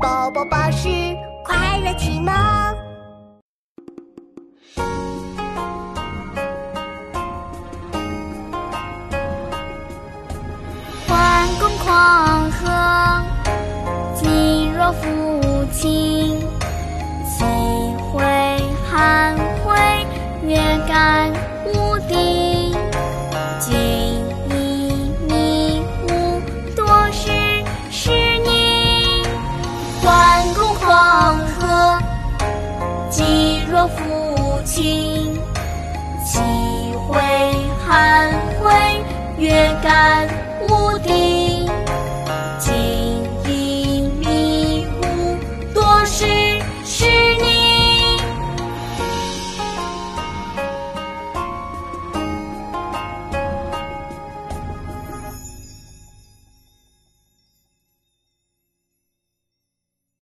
宝宝宝是快乐启蒙。欢公狂喝今若父亲几回寒会月干无敌的父亲几回寒灰月干无敌？